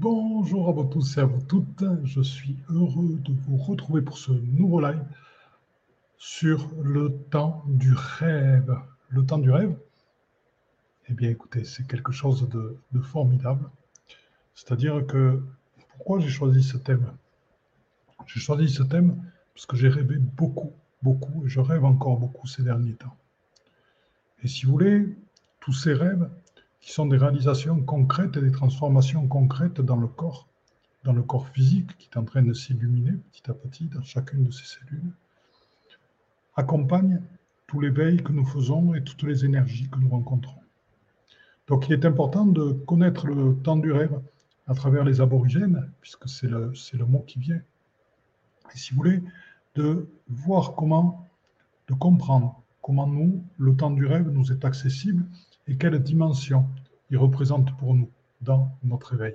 Bonjour à vous tous et à vous toutes. Je suis heureux de vous retrouver pour ce nouveau live sur le temps du rêve. Le temps du rêve, eh bien écoutez, c'est quelque chose de, formidable. C'est-à-dire que pourquoi j'ai choisi ce thème? J'ai choisi ce thème parce que j'ai rêvé beaucoup, beaucoup, et je rêve encore beaucoup ces derniers temps. Et si vous voulez, tous ces rêves, qui sont des réalisations concrètes et des transformations concrètes dans le corps, dans le corps physique qui est en train de s'illuminer petit à petit dans chacune de ces cellules, accompagnent tout l'éveil que nous faisons et toutes les énergies que nous rencontrons. Donc il est important de connaître le temps du rêve à travers les aborigènes, puisque c'est le, le mot qui vient. Et si vous voulez, de voir comment, de comprendre comment nous, le temps du rêve nous est accessible et quelle dimension il représente pour nous dans notre éveil.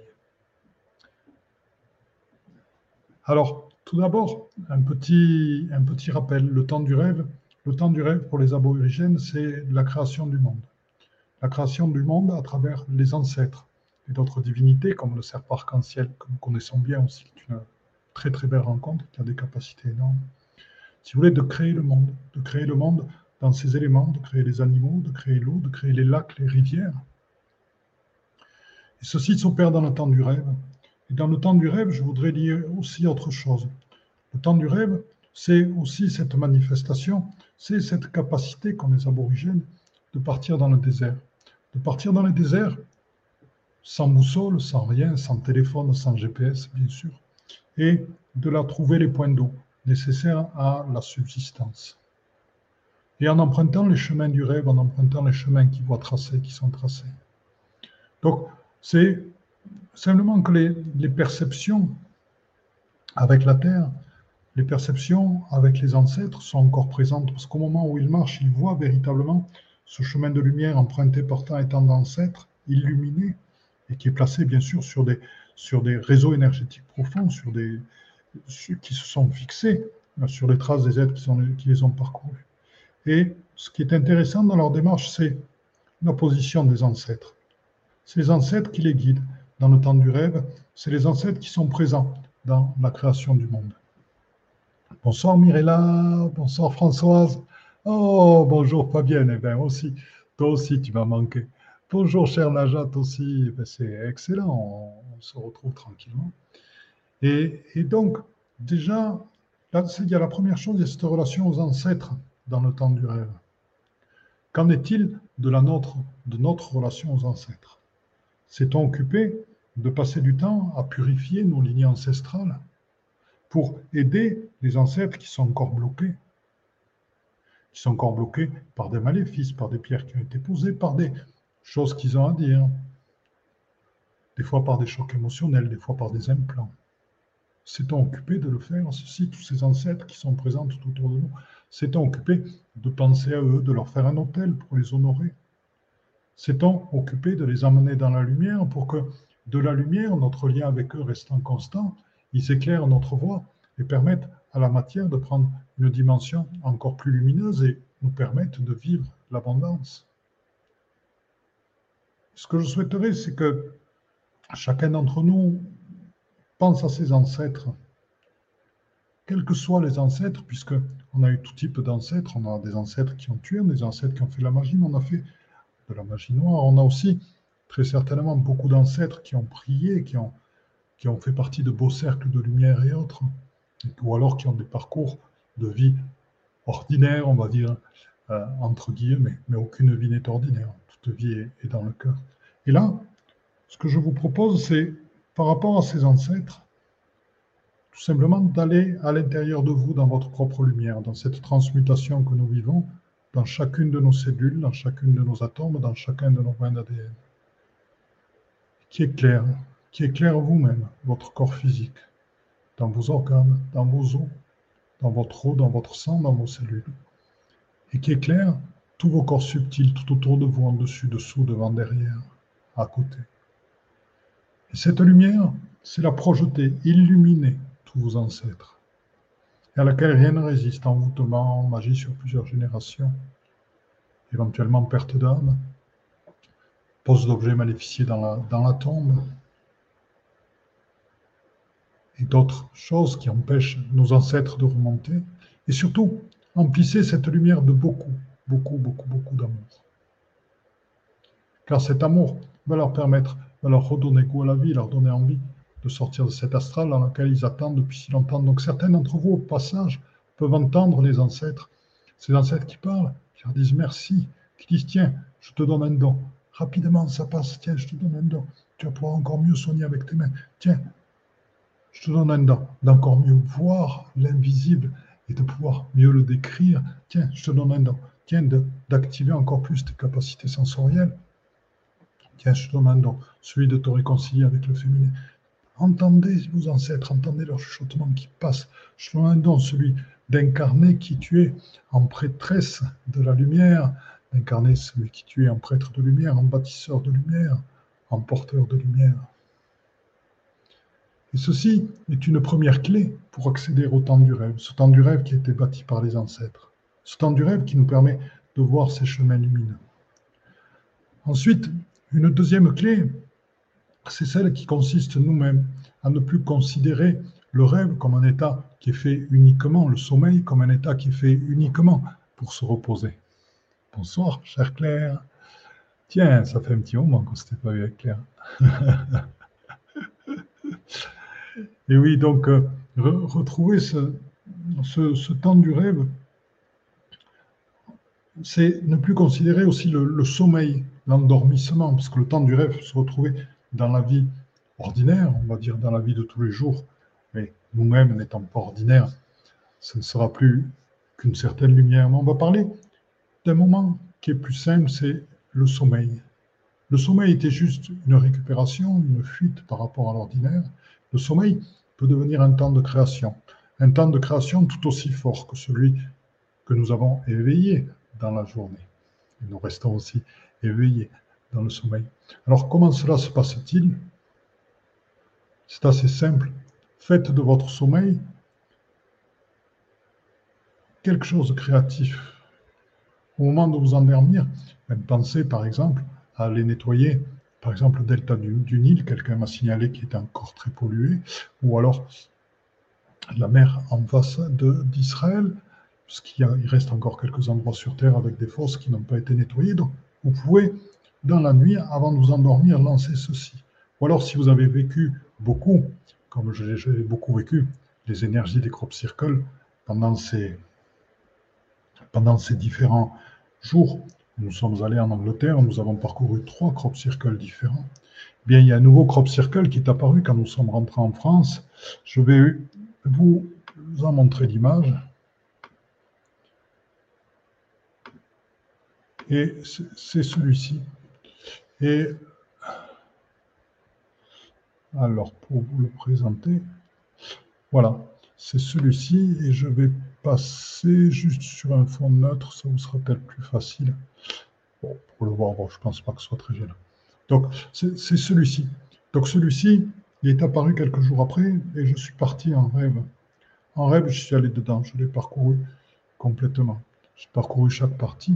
Alors, tout d'abord, un petit, un petit rappel. Le temps du rêve, le temps du rêve pour les aborigènes, c'est la création du monde. La création du monde à travers les ancêtres et d'autres divinités, comme le serpent arc-en-ciel, que nous connaissons bien aussi, qui est une très très belle rencontre, qui a des capacités énormes. Si vous voulez, de créer le monde, de créer le monde dans ces éléments, de créer les animaux, de créer l'eau, de créer les lacs, les rivières. Et ceci s'opère dans le temps du rêve. Et dans le temps du rêve, je voudrais dire aussi autre chose. Le temps du rêve, c'est aussi cette manifestation, c'est cette capacité qu'ont les aborigènes de partir dans le désert. De partir dans le désert sans boussole, sans rien, sans téléphone, sans GPS, bien sûr, et de la trouver les points d'eau nécessaires à la subsistance et en empruntant les chemins du rêve, en empruntant les chemins qui voient tracés, qui sont tracés. Donc, c'est simplement que les, perceptions avec la Terre, les perceptions avec les ancêtres sont encore présentes, parce qu'au moment où ils marchent, ils voient véritablement ce chemin de lumière emprunté portant étant d'ancêtres, illuminé, et qui est placé bien sûr sur des, sur des réseaux énergétiques profonds, sur des, qui se sont fixés sur les traces des êtres qui les ont parcourus. Et ce qui est intéressant dans leur démarche, c'est la position des ancêtres. C'est les ancêtres qui les guident dans le temps du rêve, c'est les ancêtres qui sont présents dans la création du monde. Bonsoir Mirella, bonsoir Françoise. Oh, bonjour Fabienne, eh bien aussi, toi aussi tu m'as manqué. Bonjour cher Najat aussi, eh c'est excellent, on, se retrouve tranquillement. Et, et donc, déjà, là, il y a la première chose, il y a cette relation aux ancêtres dans le temps du rêve. Qu'en est-il de, la de notre relation aux ancêtres? S'est-on occupé de passer du temps à purifier nos lignées ancestrales pour aider les ancêtres qui sont encore bloqués? Qui sont encore bloqués par des maléfices, par des pierres qui ont été posées, par des choses qu'ils ont à dire, des fois par des chocs émotionnels, des fois par des implants. S'est-on occupé de le faire, ceci, tous ces ancêtres qui sont présents tout autour de nous S'est-on occupé de penser à eux, de leur faire un hôtel pour les honorer S'est-on occupé de les amener dans la lumière pour que de la lumière, notre lien avec eux restant constant, ils éclairent notre voie et permettent à la matière de prendre une dimension encore plus lumineuse et nous permettent de vivre l'abondance. Ce que je souhaiterais, c'est que chacun d'entre nous pense à ses ancêtres quels que soient les ancêtres, puisque on a eu tout type d'ancêtres, on a des ancêtres qui ont tué, des ancêtres qui ont fait la magie, mais on a fait de la magie noire. On a aussi très certainement beaucoup d'ancêtres qui ont prié, qui ont, qui ont fait partie de beaux cercles de lumière et autres, ou alors qui ont des parcours de vie ordinaire, on va dire, euh, entre guillemets, mais aucune vie n'est ordinaire, toute vie est, est dans le cœur. Et là, ce que je vous propose, c'est par rapport à ces ancêtres, tout simplement d'aller à l'intérieur de vous, dans votre propre lumière, dans cette transmutation que nous vivons, dans chacune de nos cellules, dans chacune de nos atomes, dans chacun de nos brins d'ADN, qui éclaire, qui éclaire vous-même, votre corps physique, dans vos organes, dans vos os, dans votre eau, dans votre sang, dans vos cellules, et qui éclaire tous vos corps subtils tout autour de vous, en dessus, dessous, devant, derrière, à côté. Et cette lumière, c'est la projeter, illuminer vos ancêtres, et à laquelle rien ne résiste, envoûtement, magie sur plusieurs générations, éventuellement perte d'âme, pose d'objets maléficiés dans la, dans la tombe, et d'autres choses qui empêchent nos ancêtres de remonter. Et surtout, emplissez cette lumière de beaucoup, beaucoup, beaucoup, beaucoup d'amour. Car cet amour va leur permettre, va leur redonner goût à la vie, leur donner envie de sortir de cet astral dans lequel ils attendent depuis si longtemps. Donc certains d'entre vous, au passage, peuvent entendre les ancêtres, ces ancêtres qui parlent, qui leur disent merci, qui disent tiens, je te donne un don. Rapidement, ça passe, tiens, je te donne un don. Tu vas pouvoir encore mieux soigner avec tes mains. Tiens, je te donne un don, d'encore mieux voir l'invisible et de pouvoir mieux le décrire. Tiens, je te donne un don. Tiens, d'activer encore plus tes capacités sensorielles. Tiens, je te donne un don, celui de te réconcilier avec le féminin. Entendez vos ancêtres, entendez leur chuchotement qui passe. Je te donne un don, celui d'incarner qui tu es en prêtresse de la lumière, d'incarner celui qui tu es en prêtre de lumière, en bâtisseur de lumière, en porteur de lumière. Et ceci est une première clé pour accéder au temps du rêve, ce temps du rêve qui a été bâti par les ancêtres, ce temps du rêve qui nous permet de voir ces chemins lumineux. Ensuite, une deuxième clé, c'est celle qui consiste nous-mêmes à ne plus considérer le rêve comme un état qui est fait uniquement, le sommeil comme un état qui est fait uniquement pour se reposer. Bonsoir, cher Claire. Tiens, ça fait un petit moment qu'on ne pas vu avec Claire. Et oui, donc, euh, retrouver ce, temps du rêve, c'est ne plus considérer aussi le, sommeil, l'endormissement, parce que le temps du rêve se retrouver dans la vie ordinaire, on va dire dans la vie de tous les jours, mais nous-mêmes n'étant pas ordinaires, ce ne sera plus qu'une certaine lumière. Mais on va parler d'un moment qui est plus simple, c'est le sommeil. Le sommeil était juste une récupération, une fuite par rapport à l'ordinaire. Le sommeil peut devenir un temps de création, un temps de création tout aussi fort que celui que nous avons éveillé dans la journée. Et nous restons aussi éveillés dans le sommeil. Alors comment cela se passe-t-il? C'est assez simple. Faites de votre sommeil quelque chose de créatif. Au moment de vous endormir, pensez par exemple à aller nettoyer par exemple, le delta du, Nil, quelqu'un m'a signalé qu'il était encore très pollué, ou alors la mer en face d'Israël, parce qu'il reste encore quelques endroits sur Terre avec des fosses qui n'ont pas été nettoyées. Donc, vous pouvez, dans la nuit, avant de vous endormir, lancer ceci. Ou alors, si vous avez vécu beaucoup, comme j'ai beaucoup vécu, les énergies des crop circles pendant ces, différents jours, nous sommes allés en Angleterre, nous avons parcouru trois crop circles différents. Eh bien, il y a un nouveau crop circle qui est apparu quand nous sommes rentrés en France. Je vais vous en montrer l'image. Et c'est celui-ci. Et alors, pour vous le présenter, voilà, c'est celui-ci. Et je vais passer juste sur un fond neutre, ça vous sera peut-être plus facile. Pour le voir, bon, je ne pense pas que ce soit très gênant. Donc, c'est celui-ci. Donc, celui-ci, il est apparu quelques jours après et je suis parti en rêve. En rêve, je suis allé dedans, je l'ai parcouru complètement. J'ai parcouru chaque partie.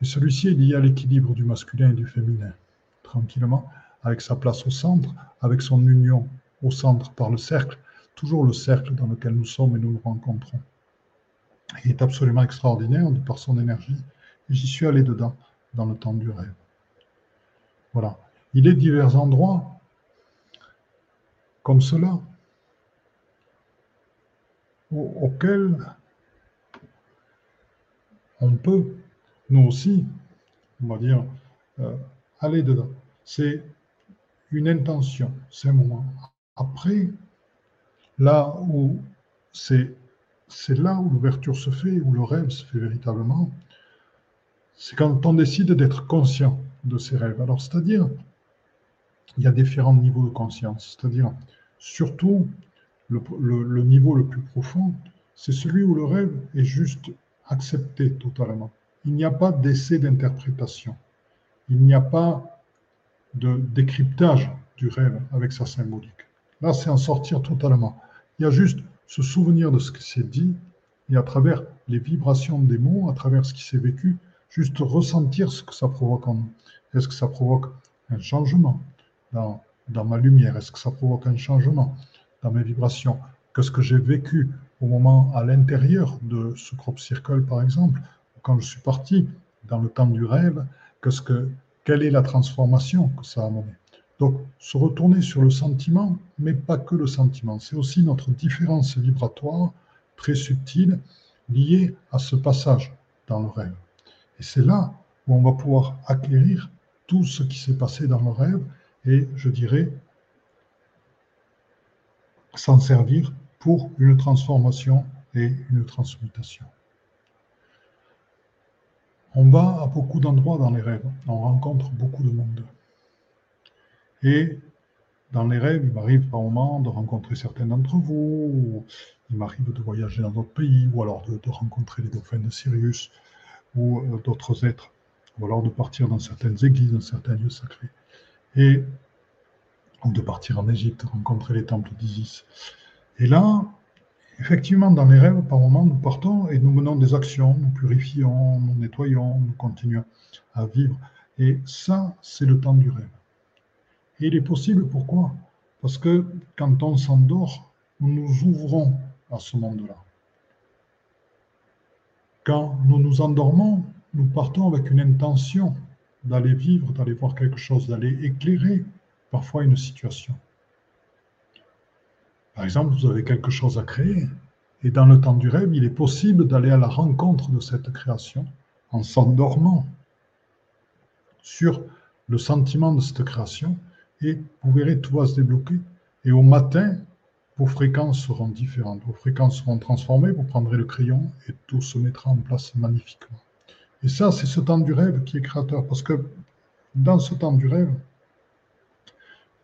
Et celui-ci est lié à l'équilibre du masculin et du féminin, tranquillement, avec sa place au centre, avec son union au centre par le cercle, toujours le cercle dans lequel nous sommes et nous nous rencontrons. Il est absolument extraordinaire par son énergie. Et j'y suis allé dedans, dans le temps du rêve. Voilà. Il est divers endroits comme cela auxquels on peut, nous aussi, on va dire, euh, aller dedans. C'est une intention, c'est un moment. Après, là où c'est là où l'ouverture se fait, où le rêve se fait véritablement. C'est quand on décide d'être conscient de ses rêves. Alors, c'est-à-dire, il y a différents niveaux de conscience. C'est-à-dire, surtout, le, niveau le plus profond, c'est celui où le rêve est juste accepté totalement. Il n'y a pas d'essai d'interprétation. Il n'y a pas de décryptage du rêve avec sa symbolique. Là, c'est en sortir totalement. Il y a juste se souvenir de ce qui s'est dit et à travers les vibrations des mots, à travers ce qui s'est vécu, juste ressentir ce que ça provoque en nous. Est-ce que ça provoque un changement dans, dans ma lumière? Est-ce que ça provoque un changement dans mes vibrations? Que ce que j'ai vécu au moment à l'intérieur de ce crop circle, par exemple, quand je suis parti dans le temps du rêve, que ce que, quelle est la transformation que ça a amené. Donc, se retourner sur le sentiment, mais pas que le sentiment, c'est aussi notre différence vibratoire très subtile liée à ce passage dans le rêve. Et c'est là où on va pouvoir acquérir tout ce qui s'est passé dans le rêve et, je dirais, s'en servir pour une transformation et une transmutation. On va à beaucoup d'endroits dans les rêves, on rencontre beaucoup de monde. Et dans les rêves, il m'arrive par moments de rencontrer certains d'entre vous, il m'arrive de voyager dans d'autres pays, ou alors de, rencontrer les dauphins de Sirius, ou euh, d'autres êtres, ou alors de partir dans certaines églises, dans certains lieux sacrés, et, ou de partir en Égypte, rencontrer les temples d'Isis. Et là, effectivement, dans les rêves, par moments, nous partons et nous menons des actions, nous purifions, nous nettoyons, nous continuons à vivre. Et ça, c'est le temps du rêve. Et il est possible, pourquoi? Parce que quand on s'endort, nous nous ouvrons à ce monde-là. Quand nous nous endormons, nous partons avec une intention d'aller vivre, d'aller voir quelque chose, d'aller éclairer parfois une situation. Par exemple, vous avez quelque chose à créer, et dans le temps du rêve, il est possible d'aller à la rencontre de cette création en s'endormant sur le sentiment de cette création, et vous verrez, tout va se débloquer. Et au matin, vos fréquences seront différentes, vos fréquences seront transformées, vous prendrez le crayon et tout se mettra en place magnifiquement. Et ça, c'est ce temps du rêve qui est créateur, parce que dans ce temps du rêve,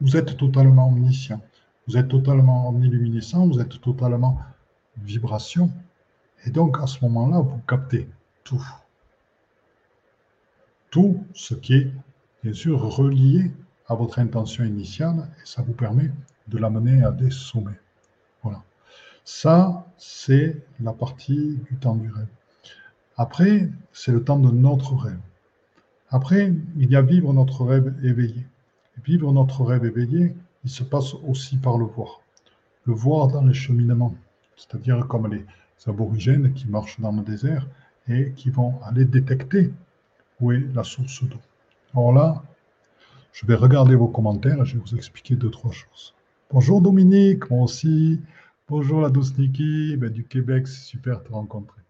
vous êtes totalement omniscient. Vous êtes totalement omniluminescent, vous êtes totalement vibration. Et donc, à ce moment-là, vous captez tout. Tout ce qui est, bien sûr, relié à votre intention initiale, et ça vous permet de l'amener à des sommets. Voilà. Ça, c'est la partie du temps du rêve. Après, c'est le temps de notre rêve. Après, il y a vivre notre rêve éveillé. Vivre notre rêve éveillé, il se passe aussi par le voir. Le voir dans les cheminements, c'est-à-dire comme les aborigènes qui marchent dans le désert et qui vont aller détecter où est la source d'eau. Alors là, je vais regarder vos commentaires et je vais vous expliquer deux, trois choses. Bonjour Dominique, moi aussi. Bonjour la douce Niki, ben, du Québec, c'est super de te rencontrer.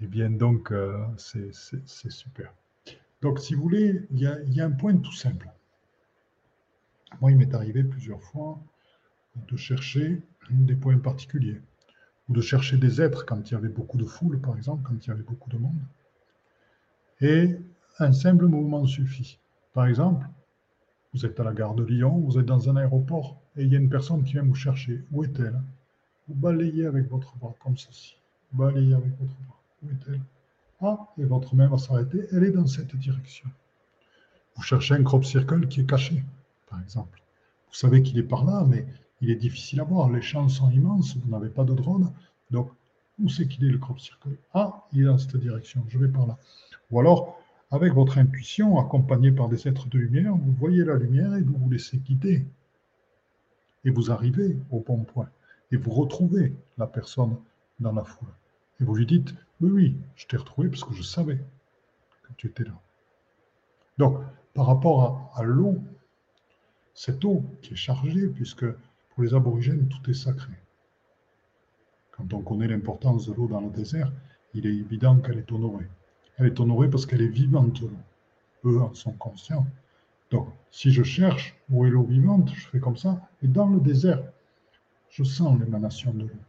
Eh bien, donc, euh, c'est super. Donc, si vous voulez, il y, a, un point tout simple. Moi, il m'est arrivé plusieurs fois de chercher des points particuliers, ou de chercher des êtres quand il y avait beaucoup de foule, par exemple, quand il y avait beaucoup de monde. Et un simple mouvement suffit. Par exemple, vous êtes à la gare de Lyon, vous êtes dans un aéroport, et il y a une personne qui vient vous chercher. Où est-elle? Vous balayez avec votre bras, comme ceci. Vous balayez avec votre bras. Où est-elle? Ah, et votre main va s'arrêter, elle est dans cette direction. Vous cherchez un crop circle qui est caché par exemple. Vous savez qu'il est par là, mais il est difficile à voir. Les champs sont immenses, vous n'avez pas de drone. Donc, où c'est qu'il est le crop circle Ah, il est dans cette direction, je vais par là. Ou alors, avec votre intuition, accompagné par des êtres de lumière, vous voyez la lumière et vous vous laissez guider. Et vous arrivez au bon point. Et vous retrouvez la personne dans la foule. Et vous lui dites, oui, oui, je t'ai retrouvé parce que je savais que tu étais là. Donc, par rapport à l'eau, cette eau qui est chargée, puisque pour les aborigènes, tout est sacré. Quand on connaît l'importance de l'eau dans le désert, il est évident qu'elle est honorée. Elle est honorée parce qu'elle est vivante, Eux en sont conscients. Donc, si je cherche où est l'eau vivante, je fais comme ça. Et dans le désert, je sens l'émanation de l'eau.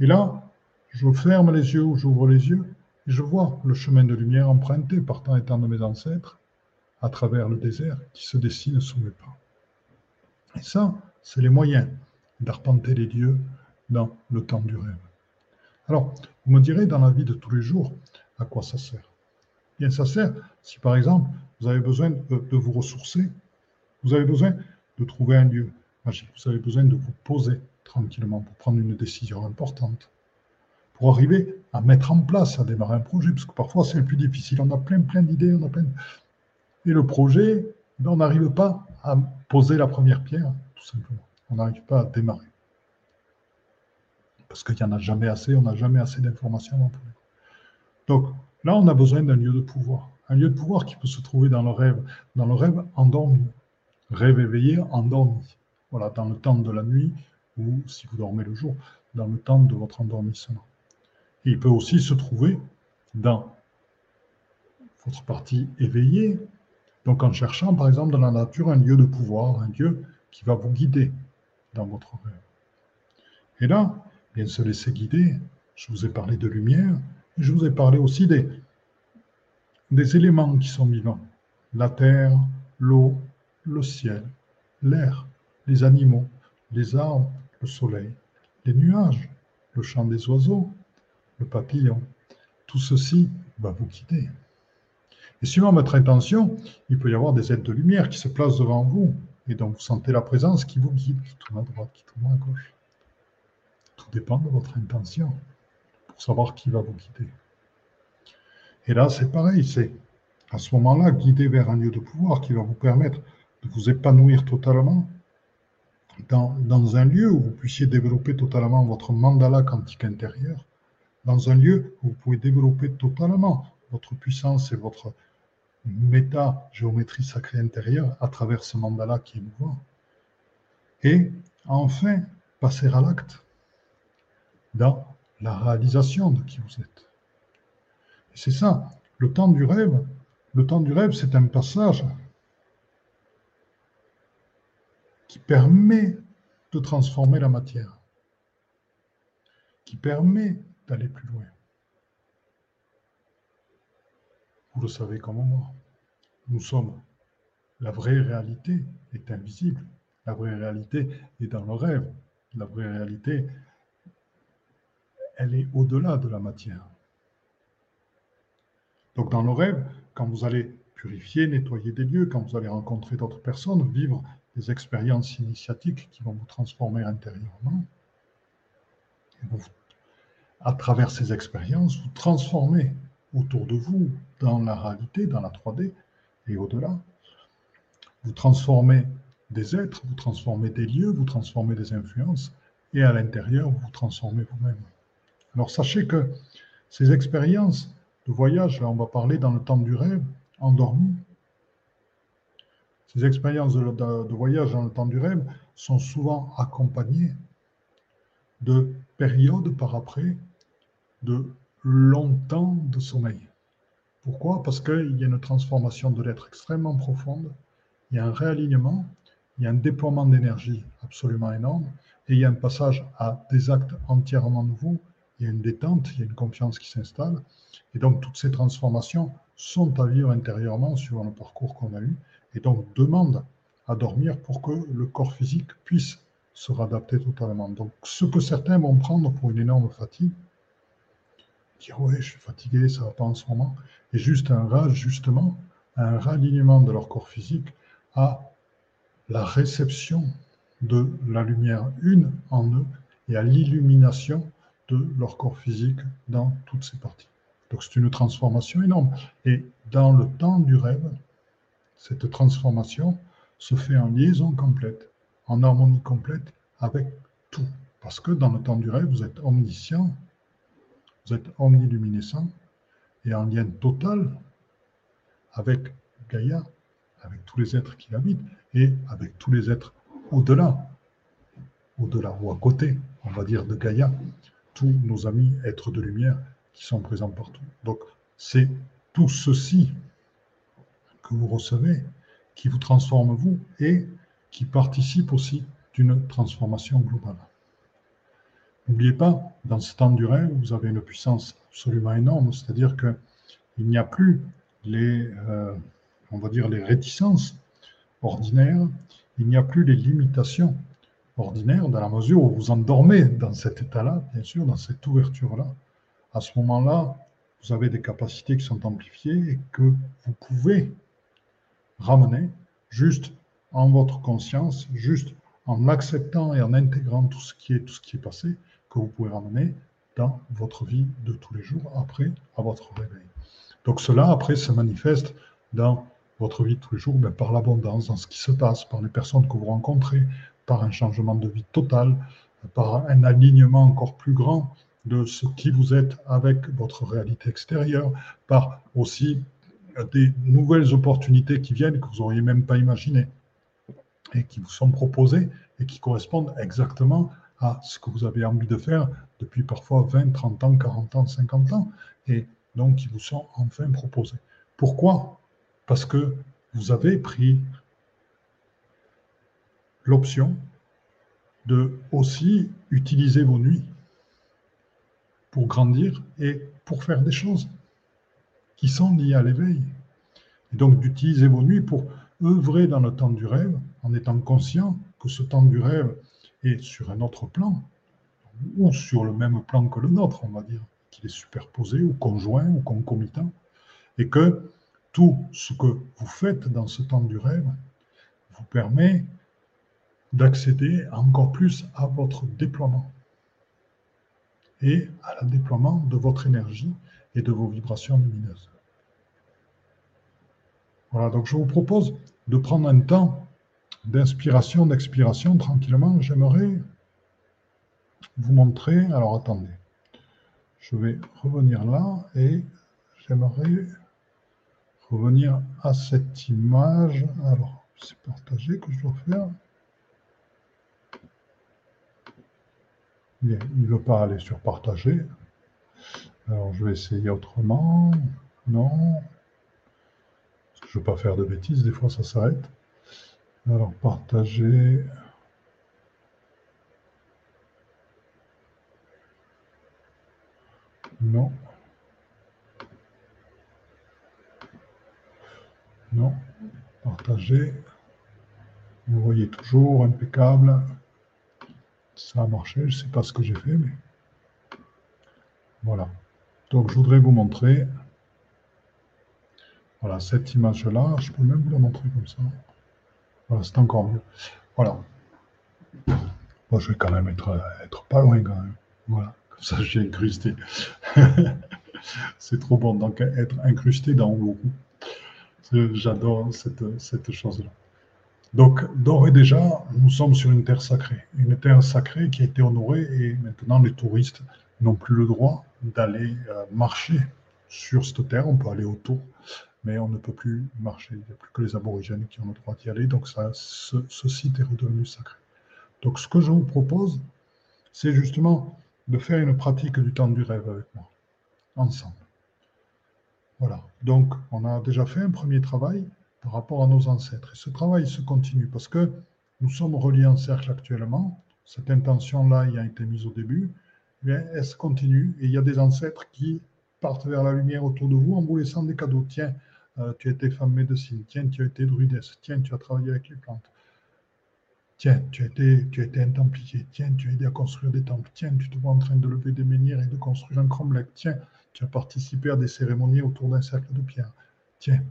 Et là, je ferme les yeux ou j'ouvre les yeux et je vois le chemin de lumière emprunté par tant et tant de mes ancêtres à travers le désert qui se dessine sous mes pas. Et ça, c'est les moyens d'arpenter les dieux dans le temps du rêve. Alors, vous me direz dans la vie de tous les jours, à quoi ça sert? Bien, ça sert si par exemple, vous avez besoin de, vous ressourcer, vous avez besoin de trouver un lieu magique, vous avez besoin de vous poser tranquillement pour prendre une décision importante, pour arriver à mettre en place, à démarrer un projet, parce que parfois c'est le plus difficile. On a plein, plein d'idées, on a plein. Et le projet, ben, on n'arrive pas à poser la première pierre, tout simplement. on n'arrive pas à démarrer. Parce qu'il n'y en a jamais assez, on n'a jamais assez d'informations Donc là, on a besoin d'un lieu de pouvoir. Un lieu de pouvoir qui peut se trouver dans le rêve, dans le rêve endormi. Rêve éveillé, endormi. Voilà, dans le temps de la nuit ou si vous dormez le jour, dans le temps de votre endormissement. Et il peut aussi se trouver dans votre partie éveillée, donc en cherchant par exemple dans la nature un lieu de pouvoir, un lieu qui va vous guider dans votre rêve. Et là, bien se laisser guider, je vous ai parlé de lumière, je vous ai parlé aussi des, des éléments qui sont vivants. La terre, l'eau, le ciel, l'air, les animaux, les arbres, le soleil, les nuages, le chant des oiseaux, le papillon. Tout ceci va vous guider. Et suivant votre intention, il peut y avoir des aides de lumière qui se placent devant vous et dont vous sentez la présence qui vous guide, qui tourne à droite, qui tourne à gauche. Tout dépend de votre intention pour savoir qui va vous guider. Et là, c'est pareil, c'est à ce moment-là guider vers un lieu de pouvoir qui va vous permettre de vous épanouir totalement dans, dans un lieu où vous puissiez développer totalement votre mandala quantique intérieur, dans un lieu où vous pouvez développer totalement votre puissance et votre méta-géométrie sacrée intérieure à travers ce mandala qui est mouvant. Et enfin, passer à l'acte dans la réalisation de qui vous êtes. C'est ça, le temps du rêve. Le temps du rêve, c'est un passage qui permet de transformer la matière, qui permet d'aller plus loin. Vous le savez comme moi. Nous sommes. La vraie réalité est invisible. La vraie réalité est dans le rêve. La vraie réalité, elle est au-delà de la matière. Donc dans le rêve, quand vous allez purifier, nettoyer des lieux, quand vous allez rencontrer d'autres personnes, vivre des expériences initiatiques qui vont vous transformer intérieurement, à travers ces expériences, vous transformez autour de vous, dans la réalité, dans la 3D et au-delà. Vous transformez des êtres, vous transformez des lieux, vous transformez des influences, et à l'intérieur, vous transformez vous-même. Alors sachez que ces expériences de voyage, là on va parler dans le temps du rêve, endormi, ces expériences de, de voyage dans le temps du rêve sont souvent accompagnées de périodes par après de longtemps de sommeil. Pourquoi? Parce qu'il y a une transformation de l'être extrêmement profonde, il y a un réalignement, il y a un déploiement d'énergie absolument énorme, et il y a un passage à des actes entièrement nouveaux, il y a une détente, il y a une confiance qui s'installe, et donc toutes ces transformations sont à vivre intérieurement suivant le parcours qu'on a eu, et donc demandent à dormir pour que le corps physique puisse se réadapter totalement. Donc ce que certains vont prendre pour une énorme fatigue, dire ouais, je suis fatigué, ça va pas en ce moment, et juste un rajustement, un ralignement de leur corps physique à la réception de la lumière une en eux et à l'illumination de leur corps physique dans toutes ces parties. Donc c'est une transformation énorme. Et dans le temps du rêve, cette transformation se fait en liaison complète, en harmonie complète avec tout. Parce que dans le temps du rêve, vous êtes omniscient, vous êtes omniluminescent et en lien total avec Gaïa, avec tous les êtres qui l'habitent et avec tous les êtres au-delà, au-delà ou à côté, on va dire, de Gaïa, tous nos amis êtres de lumière qui sont présents partout. Donc, c'est tout ceci que vous recevez qui vous transforme vous et qui participe aussi d'une transformation globale. N'oubliez pas, dans ce temps du rêve, vous avez une puissance absolument énorme, c'est-à-dire qu'il n'y a plus les, euh, on va dire, les réticences ordinaires, il n'y a plus les limitations ordinaires, dans la mesure où vous endormez dans cet état-là, bien sûr, dans cette ouverture-là. À ce moment-là, vous avez des capacités qui sont amplifiées et que vous pouvez ramener juste en votre conscience, juste en acceptant et en intégrant tout ce qui est, tout ce qui est passé, que vous pouvez ramener dans votre vie de tous les jours après à votre réveil. Donc cela après se manifeste dans votre vie de tous les jours ben, par l'abondance, dans ce qui se passe, par les personnes que vous rencontrez, par un changement de vie total, par un alignement encore plus grand de ce qui vous êtes avec votre réalité extérieure, par aussi des nouvelles opportunités qui viennent que vous n'auriez même pas imaginées et qui vous sont proposées et qui correspondent exactement à ce que vous avez envie de faire depuis parfois 20, 30 ans, 40 ans, 50 ans, et donc qui vous sont enfin proposés. Pourquoi? Parce que vous avez pris l'option de aussi utiliser vos nuits pour grandir et pour faire des choses qui sont liées à l'éveil. Et donc d'utiliser vos nuits pour œuvrer dans le temps du rêve en étant conscient que ce temps du rêve est sur un autre plan, ou sur le même plan que le nôtre, on va dire, qu'il est superposé ou conjoint ou concomitant, et que tout ce que vous faites dans ce temps du rêve vous permet d'accéder encore plus à votre déploiement et à le déploiement de votre énergie et de vos vibrations lumineuses. Voilà, donc je vous propose de prendre un temps d'inspiration, d'expiration tranquillement. J'aimerais vous montrer, alors attendez, je vais revenir là et j'aimerais revenir à cette image. Alors, c'est partagé que je dois faire. il ne veut pas aller sur partager. Alors, je vais essayer autrement. Non. je ne veux pas faire de bêtises, des fois ça s'arrête. Alors, partager. Non. Non. Partager. Vous voyez toujours impeccable. Ça a marché, je ne sais pas ce que j'ai fait, voilà. Donc je voudrais vous montrer voilà, cette image-là. Je peux même vous la montrer comme ça. Voilà, c'est encore mieux. Voilà. Moi, je vais quand même être, être pas loin quand même. Voilà, comme ça j'ai incrusté. c'est trop bon, donc être incrusté dans le J'adore cette, cette chose-là. Donc, d'ores et déjà, nous sommes sur une terre sacrée. Une terre sacrée qui a été honorée et maintenant les touristes n'ont plus le droit d'aller euh, marcher sur cette terre. On peut aller autour, mais on ne peut plus marcher. Il n'y a plus que les aborigènes qui ont le droit d'y aller. Donc, ça, ce, site est redevenu sacré. Donc, ce que je vous propose, c'est justement de faire une pratique du temps du rêve avec moi, ensemble. Voilà. Donc, on a déjà fait un premier travail par rapport à nos ancêtres. Et ce travail se continue parce que nous sommes reliés en cercle actuellement. Cette intention-là y a été mise au début. Elle se continue et il y a des ancêtres qui partent vers la lumière autour de vous en vous laissant des cadeaux. Tiens, euh, tu été femme médecine. Tiens, tu as été druidesse. Tiens, tu as travaillé avec les plantes. Tiens, tu as été, tu un templier. Tiens, tu as aidé à construire des temples. Tiens, tu te vois en train de lever des menhirs et de construire un cromlech. Tiens, tu as participé à des cérémonies autour d'un cercle de pierre. Tiens,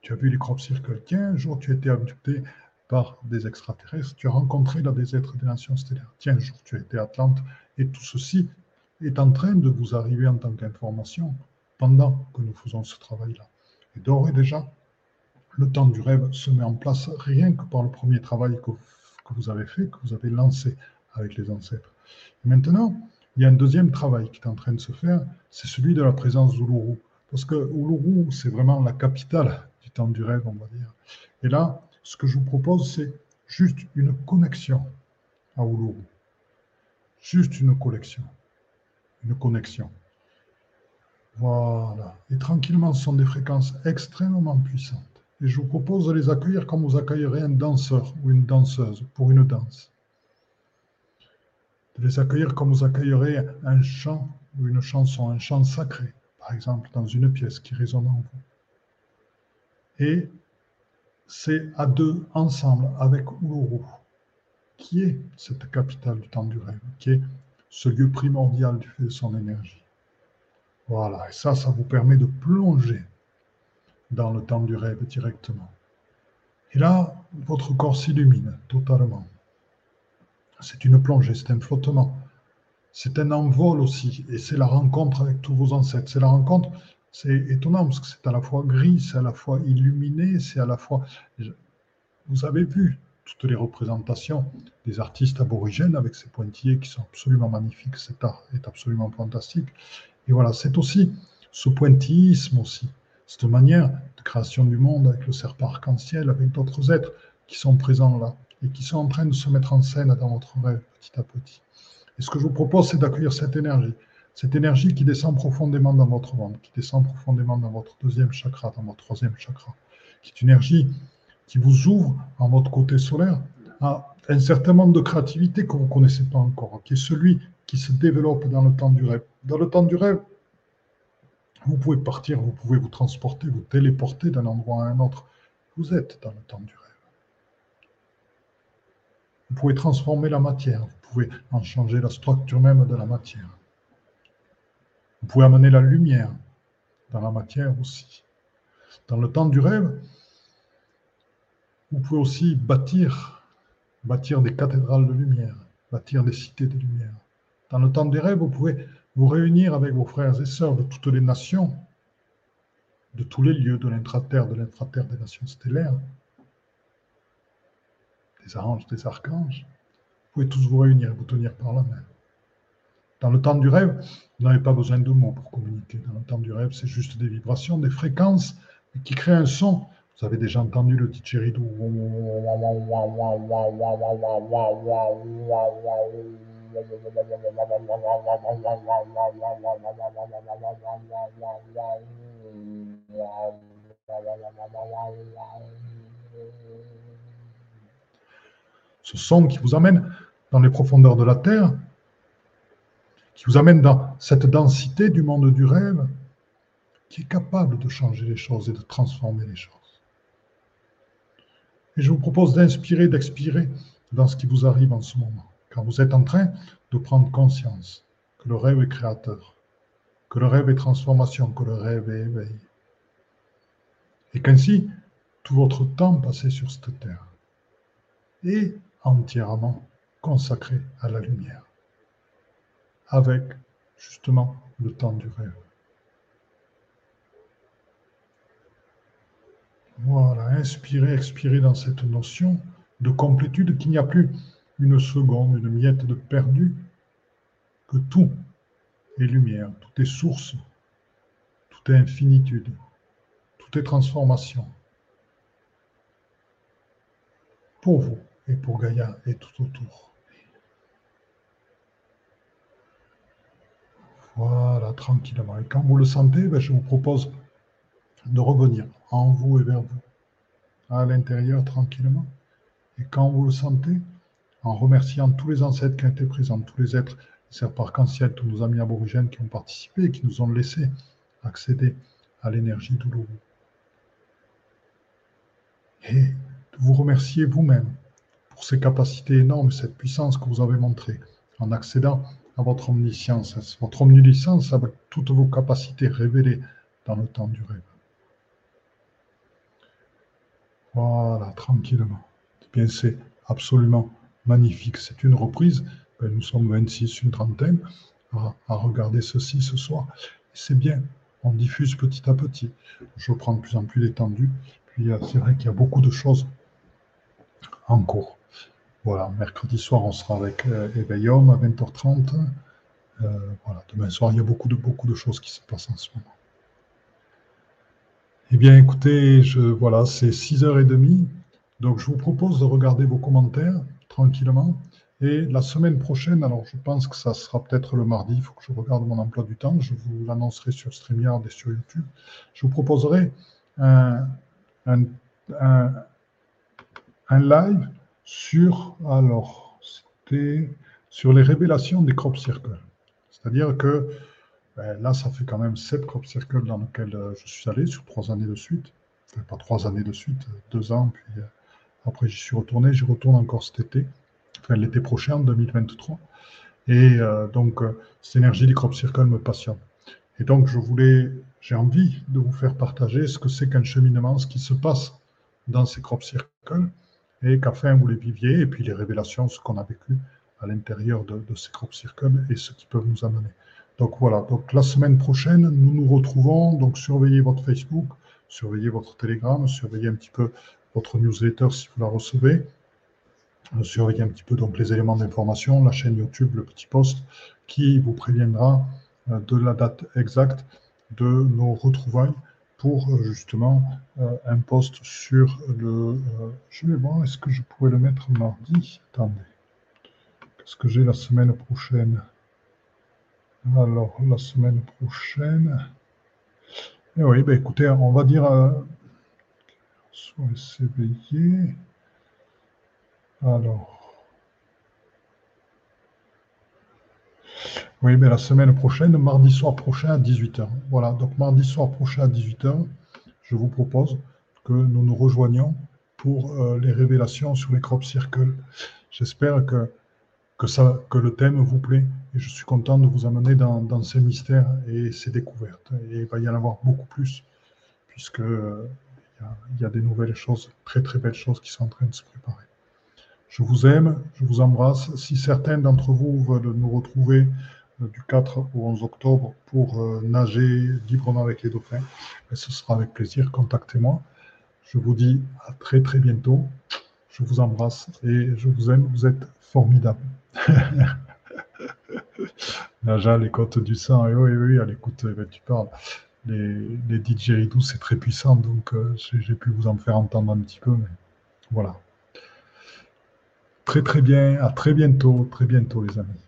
tu as vu les crop circles. Tiens, un jour, tu as été abducté par des extraterrestres. Tu as rencontré des êtres des nations stellaires. Tiens, un jour, tu as été Atlante. Et tout ceci est en train de vous arriver en tant qu'information pendant que nous faisons ce travail-là. Et d'ores et déjà, le temps du rêve se met en place rien que par le premier travail que, vous avez fait, que vous avez lancé avec les ancêtres. Et maintenant, il y a un deuxième travail qui est en train de se faire, c'est celui de la présence d'Uluru. Parce que Uluru, c'est vraiment la capitale temps du rêve, on va dire. Et là, ce que je vous propose, c'est juste une connexion à Uluru. Juste une connexion. Une connexion. Voilà. Et tranquillement, ce sont des fréquences extrêmement puissantes. Et je vous propose de les accueillir comme vous accueillerez un danseur ou une danseuse pour une danse. De les accueillir comme vous accueillerez un chant ou une chanson, un chant sacré, par exemple, dans une pièce qui résonne en vous. Et c'est à deux, ensemble, avec Uluru, qui est cette capitale du temps du rêve, qui est ce lieu primordial du fait de son énergie. Voilà, et ça, ça vous permet de plonger dans le temps du rêve directement. Et là, votre corps s'illumine totalement. C'est une plongée, c'est un flottement. C'est un envol aussi, et c'est la rencontre avec tous vos ancêtres. C'est la rencontre c'est étonnant parce que c'est à la fois gris, c'est à la fois illuminé, c'est à la fois. Vous avez vu toutes les représentations des artistes aborigènes avec ces pointillés qui sont absolument magnifiques. Cet art est absolument fantastique. Et voilà, c'est aussi ce pointillisme aussi, cette manière de création du monde avec le serpent arc-en-ciel, avec d'autres êtres qui sont présents là et qui sont en train de se mettre en scène dans votre rêve petit à petit. Et ce que je vous propose, c'est d'accueillir cette énergie, cette énergie qui descend profondément dans votre ventre, qui descend profondément dans votre deuxième chakra, dans votre troisième chakra, qui est une énergie qui vous ouvre en votre côté solaire à un certain monde de créativité que vous ne connaissez pas encore, qui est celui qui se développe dans le temps du rêve. Dans le temps du rêve, vous pouvez partir, vous pouvez vous transporter, vous téléporter d'un endroit à un autre. Vous êtes dans le temps du rêve. Vous pouvez transformer la matière, vous pouvez en changer la structure même de la matière. Vous pouvez amener la lumière dans la matière aussi. Dans le temps du rêve, vous pouvez aussi bâtir, bâtir des cathédrales de lumière, bâtir des cités de lumière. Dans le temps des rêves, vous pouvez vous réunir avec vos frères et sœurs de toutes les nations, de tous les lieux de l'intraterre, de l'intraterre des nations stellaires, des anges, des archanges. Vous pouvez tous vous réunir et vous tenir par la main. Dans le temps du rêve, vous n'avez pas besoin de mots pour communiquer. Dans le temps du rêve, c'est juste des vibrations, des fréquences qui créent un son vous avez déjà entendu le didgeridoo. Ce son qui vous amène dans les profondeurs de la Terre, qui vous amène dans cette densité du monde du rêve, qui est capable de changer les choses et de transformer les choses. Et je vous propose d'inspirer, d'expirer dans ce qui vous arrive en ce moment, car vous êtes en train de prendre conscience que le rêve est créateur, que le rêve est transformation, que le rêve est éveil. Et qu'ainsi, tout votre temps passé sur cette terre est entièrement consacré à la lumière, avec justement le temps du rêve. Voilà, inspirez, expirez dans cette notion de complétude, qu'il n'y a plus une seconde, une miette de perdu, que tout est lumière, tout est source, tout est infinitude, tout est transformation. Pour vous et pour Gaïa et tout autour. Voilà, tranquillement. Et quand vous le sentez, ben, je vous propose de revenir en vous et vers vous, à l'intérieur tranquillement. Et quand vous le sentez, en remerciant tous les ancêtres qui ont été présents, tous les êtres, les serpents arc-en-ciel, tous nos amis aborigènes qui ont participé et qui nous ont laissé accéder à l'énergie douloureuse. Et vous remercier vous-même pour ces capacités énormes, cette puissance que vous avez montrée en accédant à votre omniscience, votre omniscience avec toutes vos capacités révélées dans le temps du rêve. Voilà, tranquillement. Eh bien, c'est absolument magnifique. C'est une reprise. Ben, nous sommes 26, une trentaine, à, regarder ceci ce soir. C'est bien, on diffuse petit à petit. Je prends de plus en plus détendu. Puis euh, c'est vrai qu'il y a beaucoup de choses en cours. Voilà, mercredi soir, on sera avec euh, à 20h30. Euh, voilà, demain soir, il y a beaucoup beaucoup de choses qui se passent en ce moment. Eh bien, écoutez, voilà, c'est 6h30. Donc, je vous propose de regarder vos commentaires tranquillement. Et la semaine prochaine, alors je pense que ça sera peut-être le mardi, il faut que je regarde mon emploi du temps, je vous l'annoncerai sur StreamYard et sur YouTube. Je vous proposerai un, live sur, alors, sur les révélations des crop circles. C'est-à-dire que ben, là, ça fait quand même sept crop circles dans lesquels euh, je suis allé sur trois années de suite. Enfin, pas trois années de suite, euh, deux ans, puis euh, après j'y suis retourné, j'y retourne encore cet été, enfin l'été prochain, en 2023. Et donc, cette énergie des crop circles me passionne. Et donc, je voulais, j'ai envie de vous faire partager ce que c'est qu'un cheminement, ce qui se passe dans ces crop circles, et qu'afin vous les viviez, et puis les révélations, ce qu'on a vécu à l'intérieur de, de, ces crop circles et ce qui peuvent nous amener. Donc voilà, donc la semaine prochaine, nous nous retrouvons. Donc surveillez votre Facebook, surveillez votre Telegram, surveillez un petit peu votre newsletter si vous la recevez. surveiller un petit peu donc les éléments d'information, la chaîne YouTube, le petit post qui vous préviendra de la date exacte de nos retrouvailles pour justement un post sur le. je vais voir, est-ce que je pourrais le mettre mardi? Attendez. Qu'est-ce que j'ai la semaine prochaine Alors, la semaine prochaine. Eh oui, ben écoutez, on va dire. Euh, s'éveiller. Alors. Oui, mais la semaine prochaine, mardi soir prochain à 18h. Voilà, donc mardi soir prochain à 18h, je vous propose que nous nous rejoignions pour euh, les révélations sur les crop circles. J'espère que, que, ça, que le thème vous plaît je suis content de vous amener dans, ces mystères et ces découvertes. Et il va y en avoir beaucoup plus, puisque il y, a des nouvelles choses, très très belles choses qui sont en train de se préparer. Je vous aime, je vous embrasse. Si certains d'entre vous veulent nous retrouver euh, du 4 au 11 octobre pour euh, nager librement avec les dauphins, ben, ce sera avec plaisir. Contactez-moi. Je vous dis à très très bientôt. Je vous embrasse et je vous aime. Vous êtes formidables. Naja, les côtes du sang, et oui, oui, à l'écoute, eh ben, tu parles. Les, les didgeridoo, c'est très puissant, donc euh, j'ai pu vous en faire entendre un petit peu, mais voilà. Très très bien, à très bientôt, très bientôt les amis.